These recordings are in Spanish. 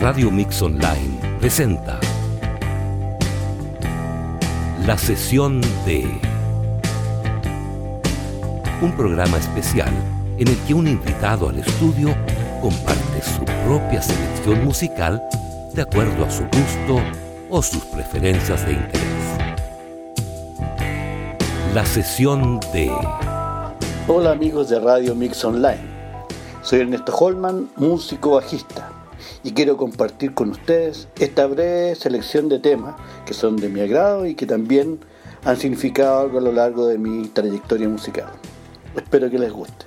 Radio Mix Online presenta La sesión de un programa especial en el que un invitado al estudio comparte su propia selección musical de acuerdo a su gusto o sus preferencias de interés. La sesión de... Hola amigos de Radio Mix Online. Soy Ernesto Holman, músico bajista y quiero compartir con ustedes esta breve selección de temas que son de mi agrado y que también han significado algo a lo largo de mi trayectoria musical. Espero que les guste.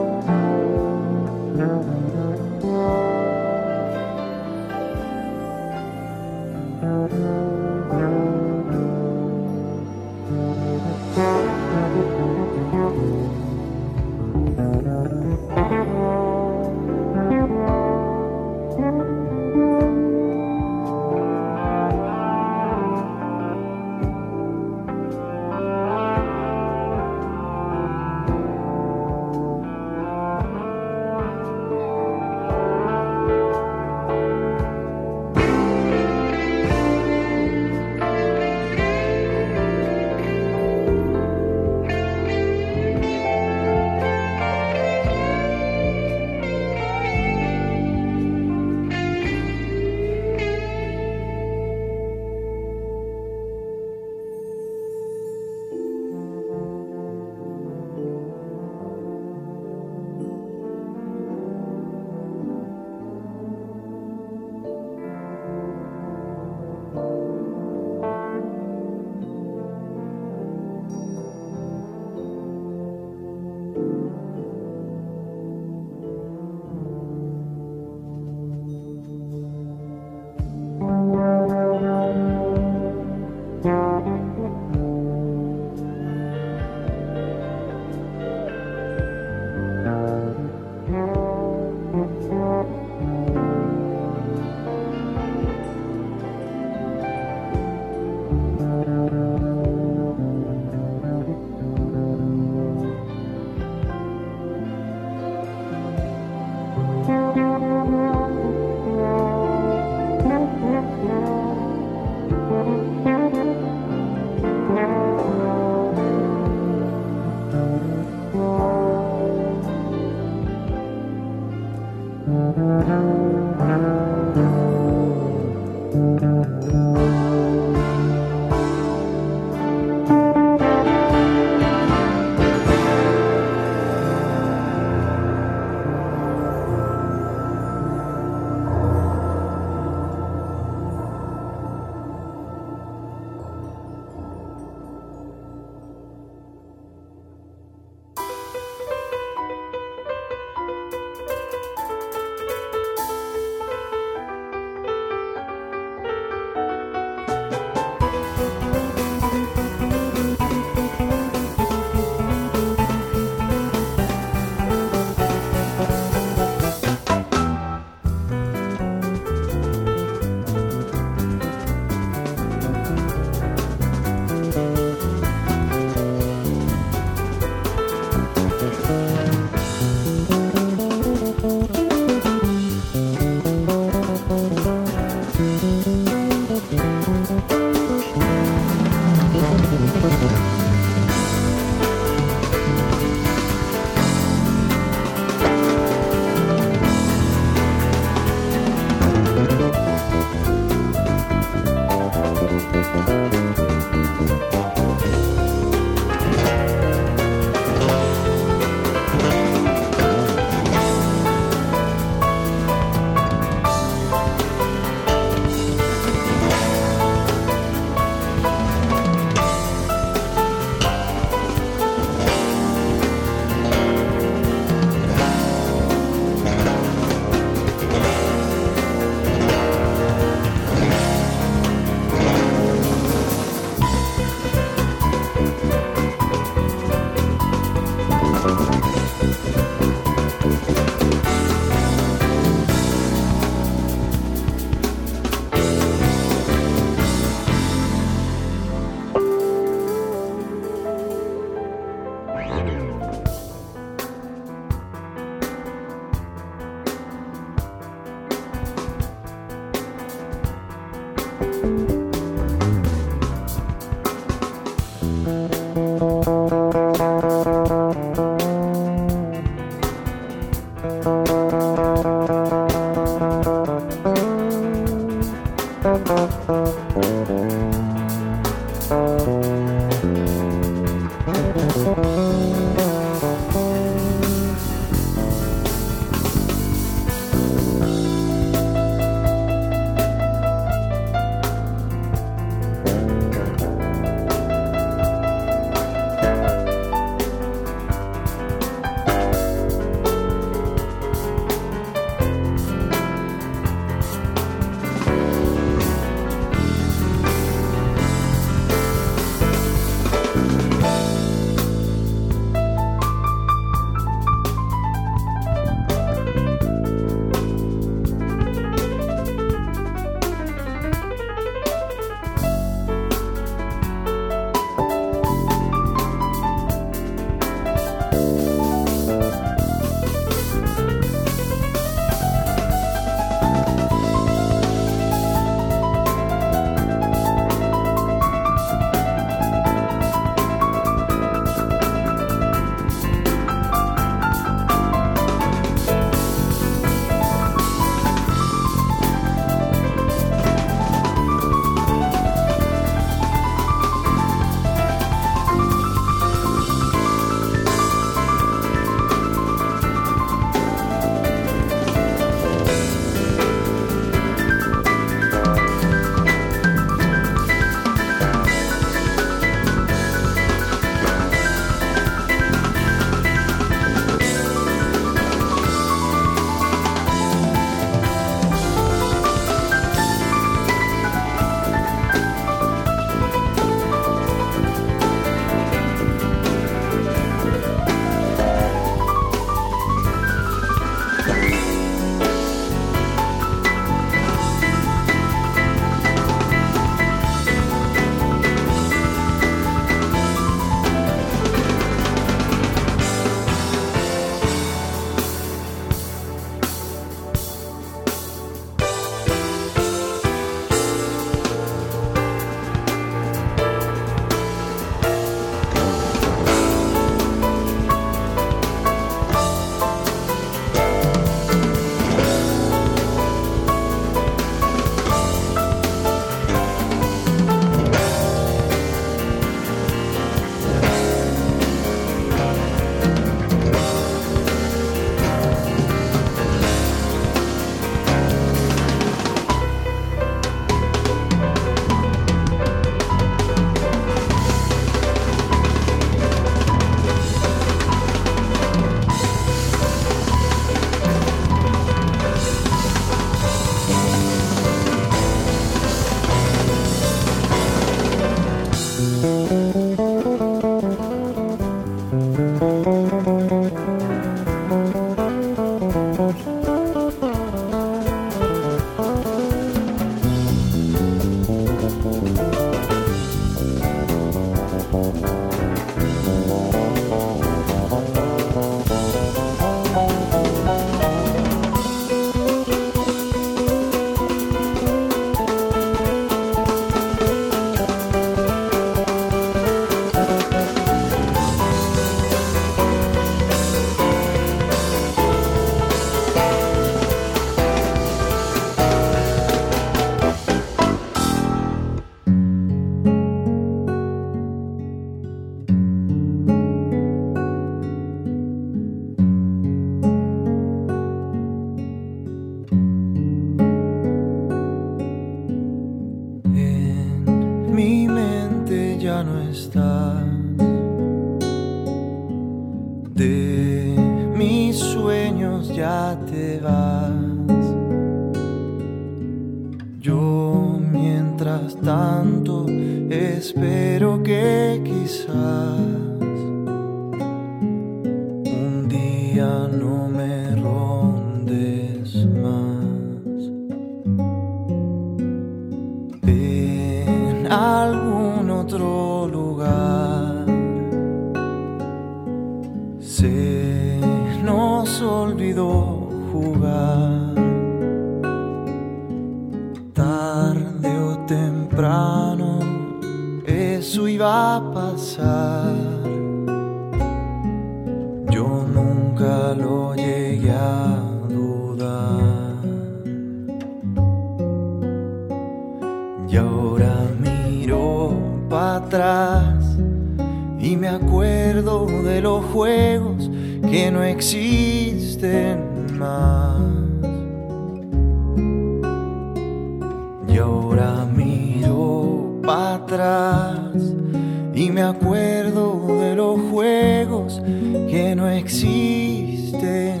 que no existen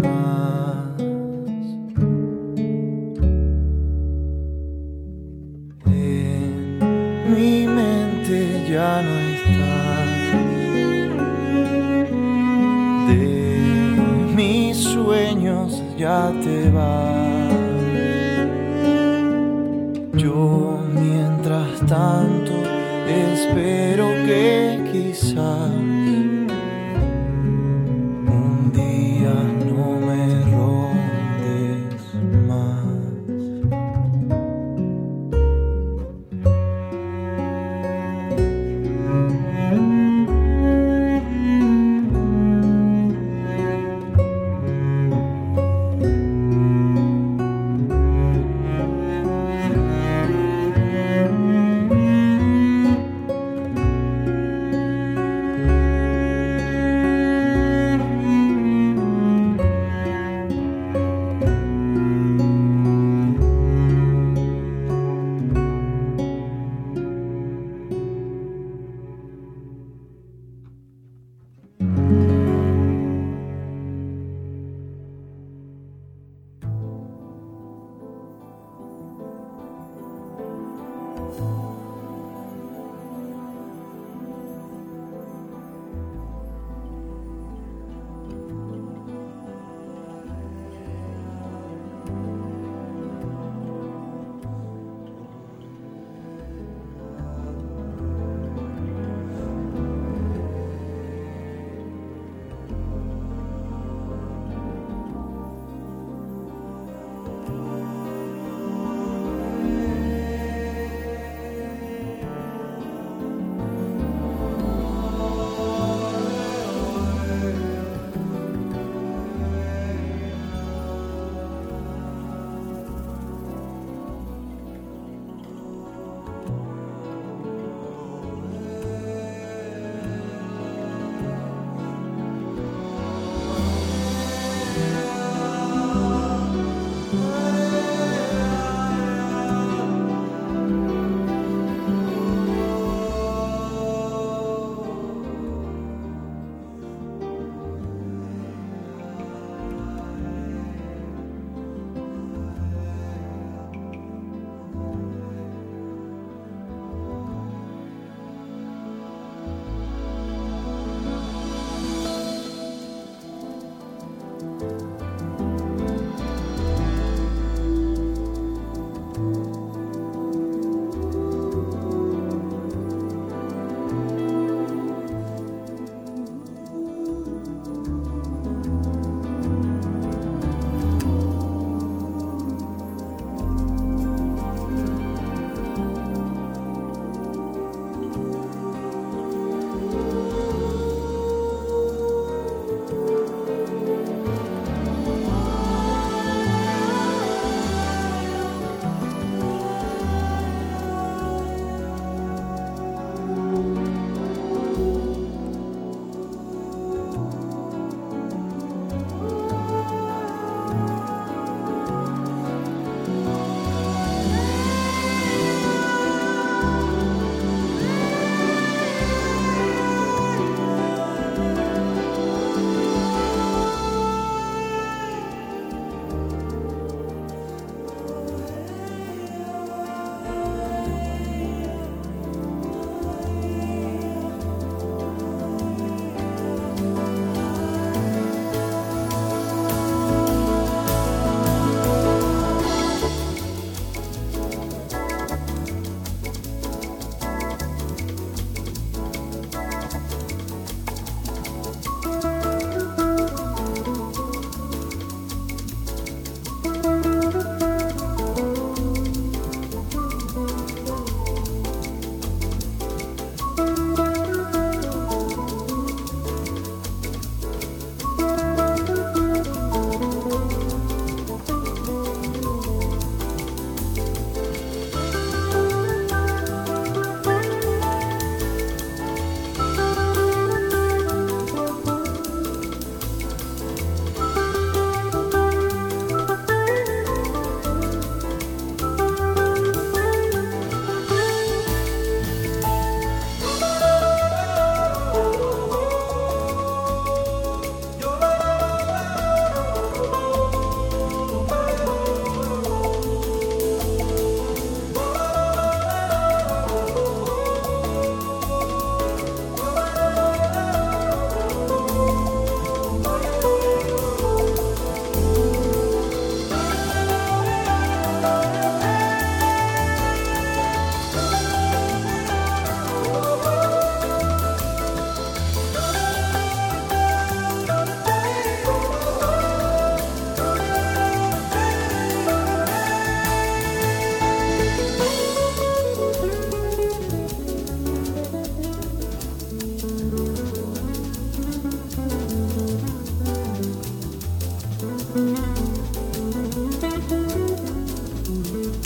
más. En mi mente ya no estás. De mis sueños ya te vas. Yo mientras tanto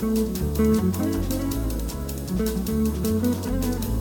Thank you.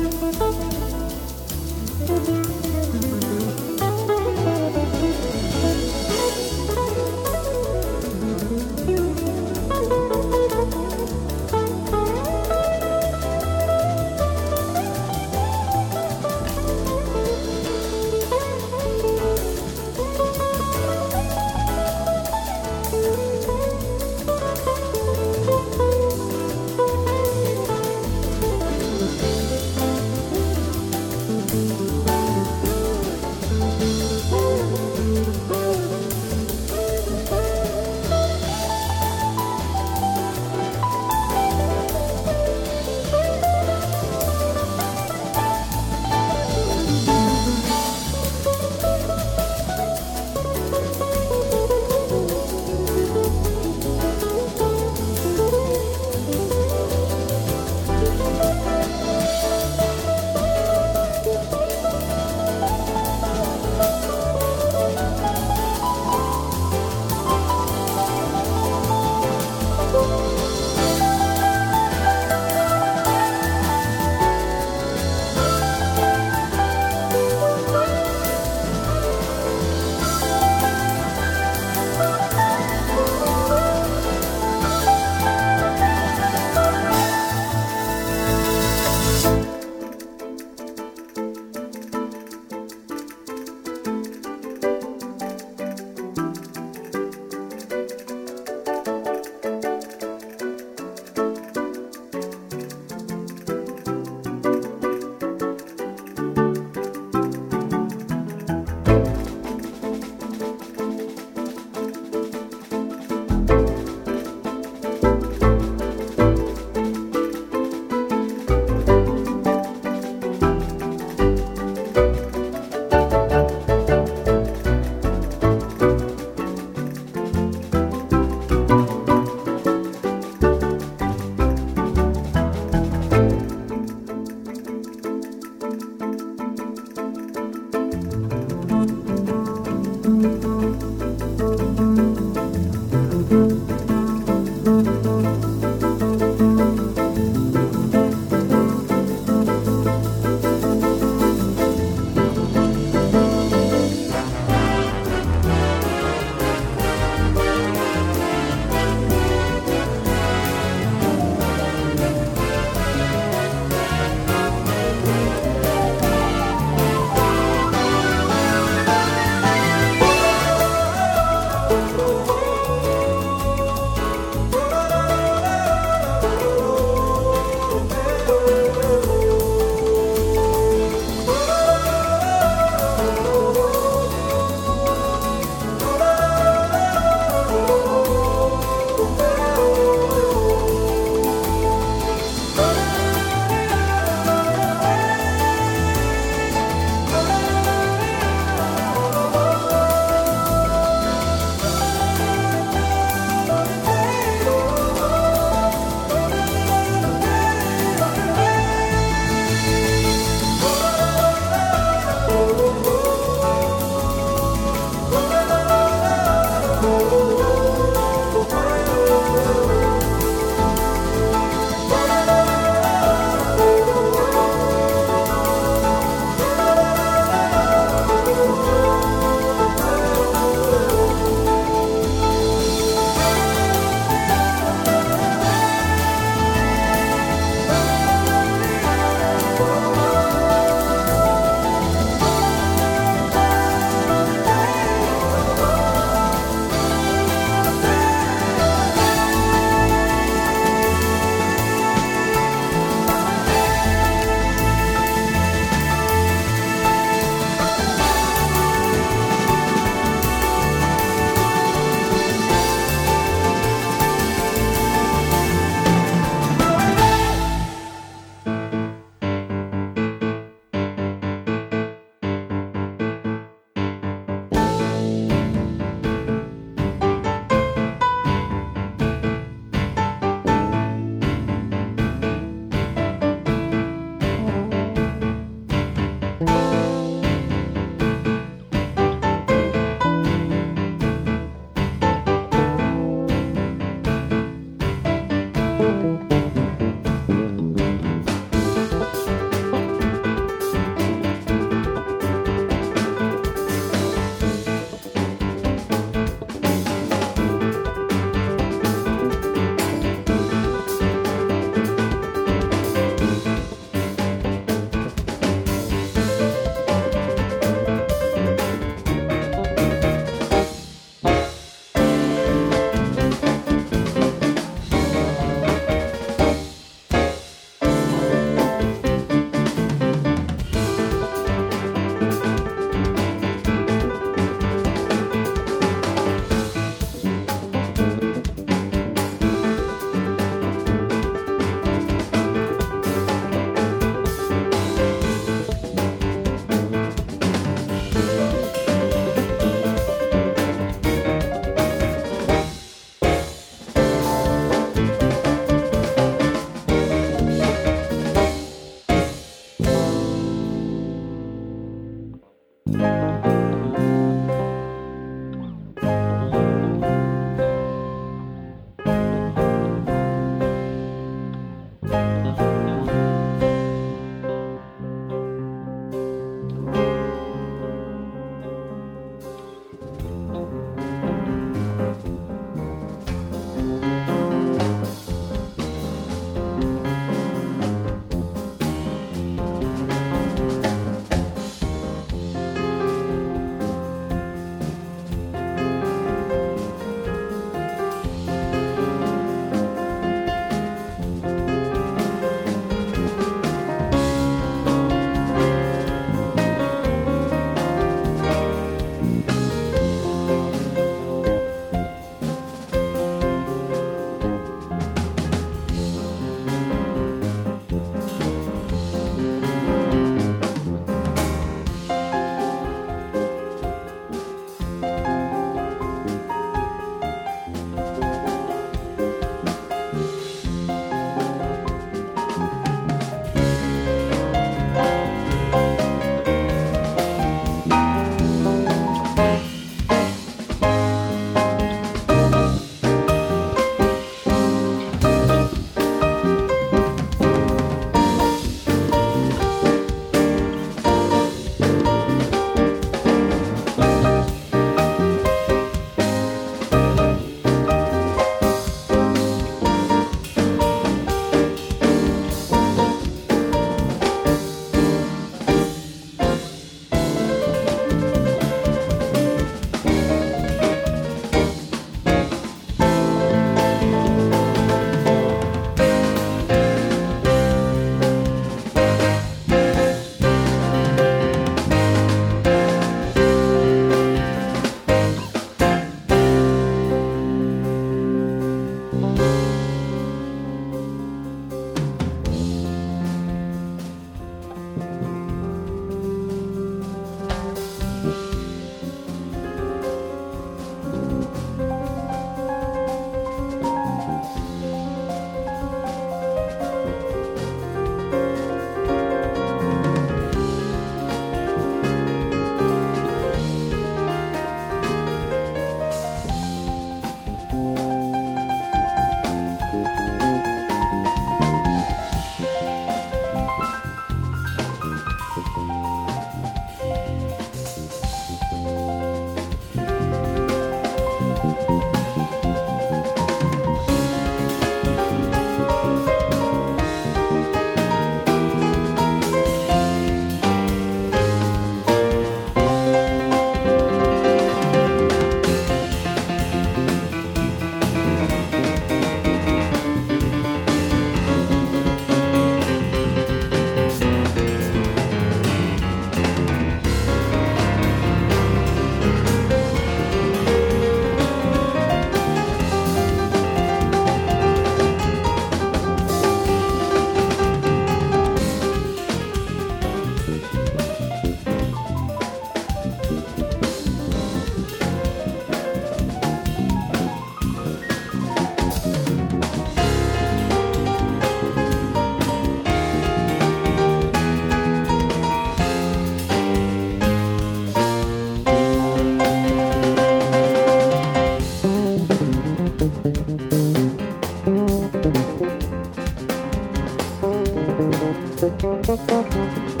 Música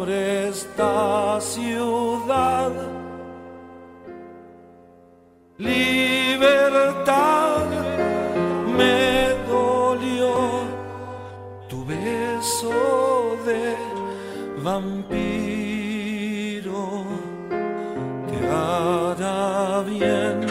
sobre esta ciudad. Libertad me dolió tu beso de vampiro. Te hará bien.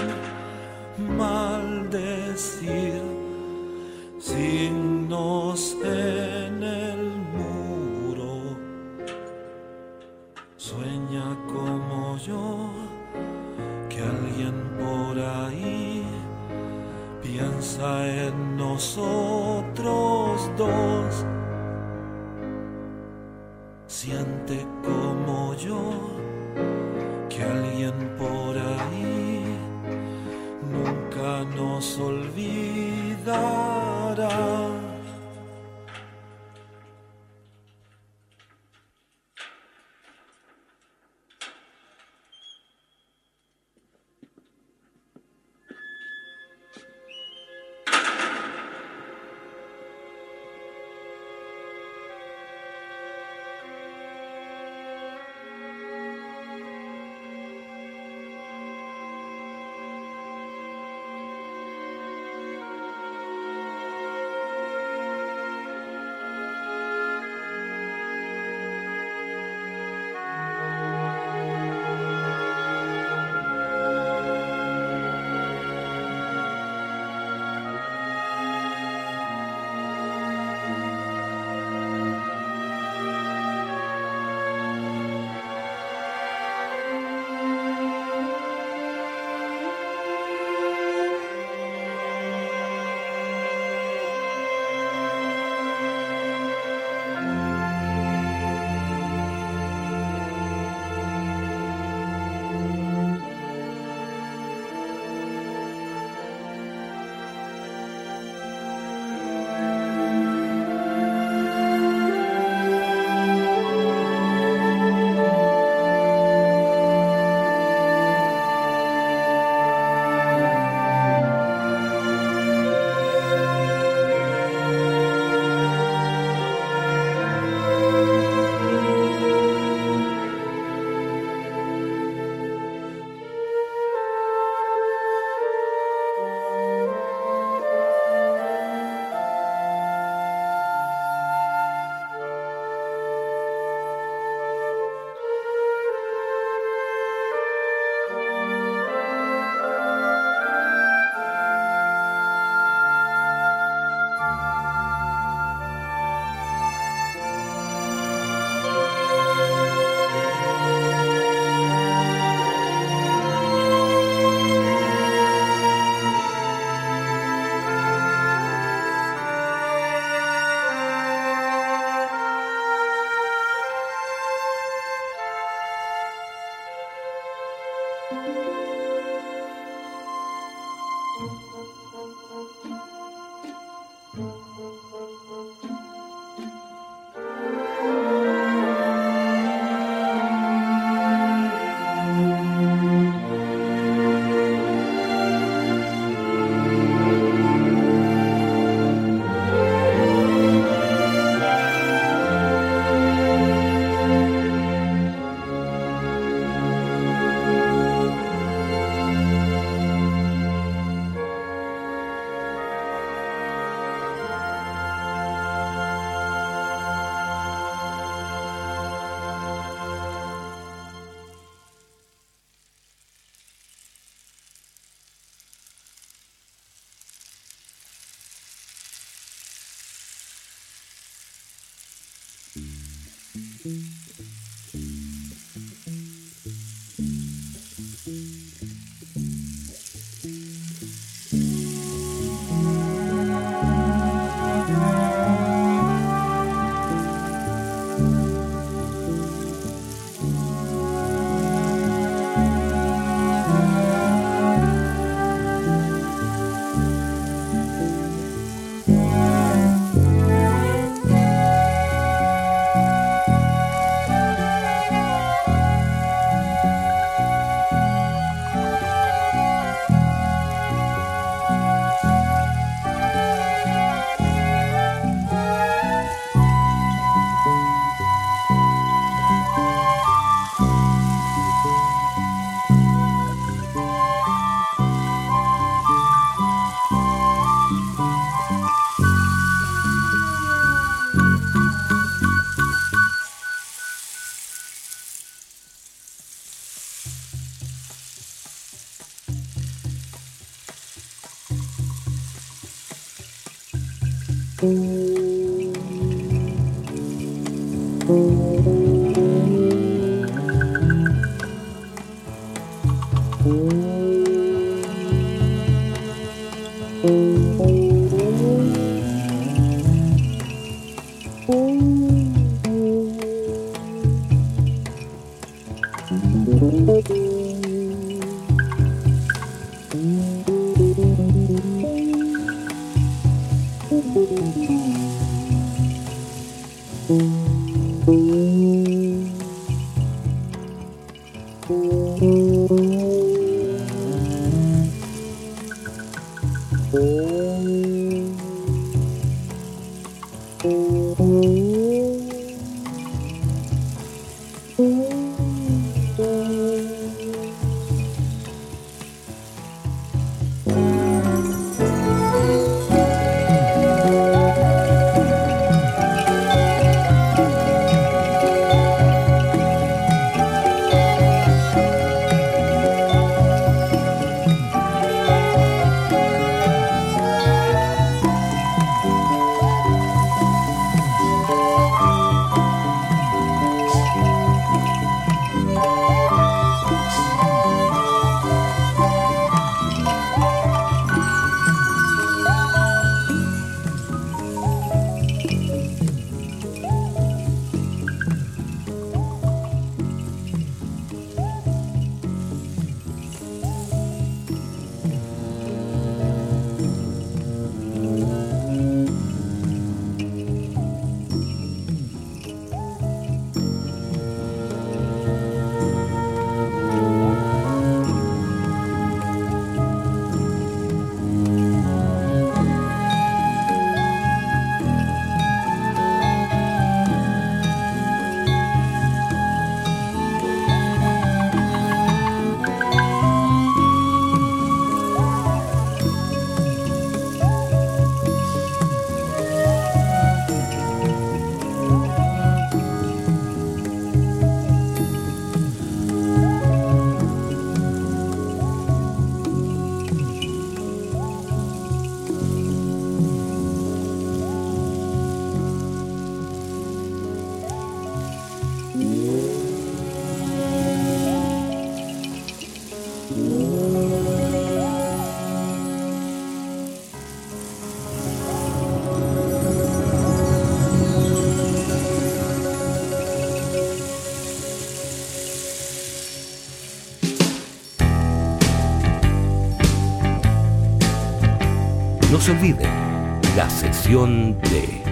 No se olviden, la sesión de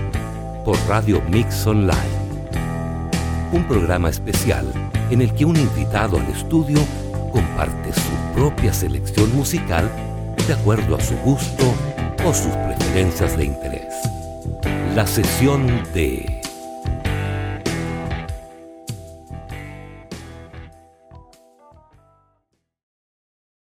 por Radio Mix Online. Un programa especial en el que un invitado al estudio comparte su propia selección musical de acuerdo a su gusto o sus preferencias de interés. La sesión de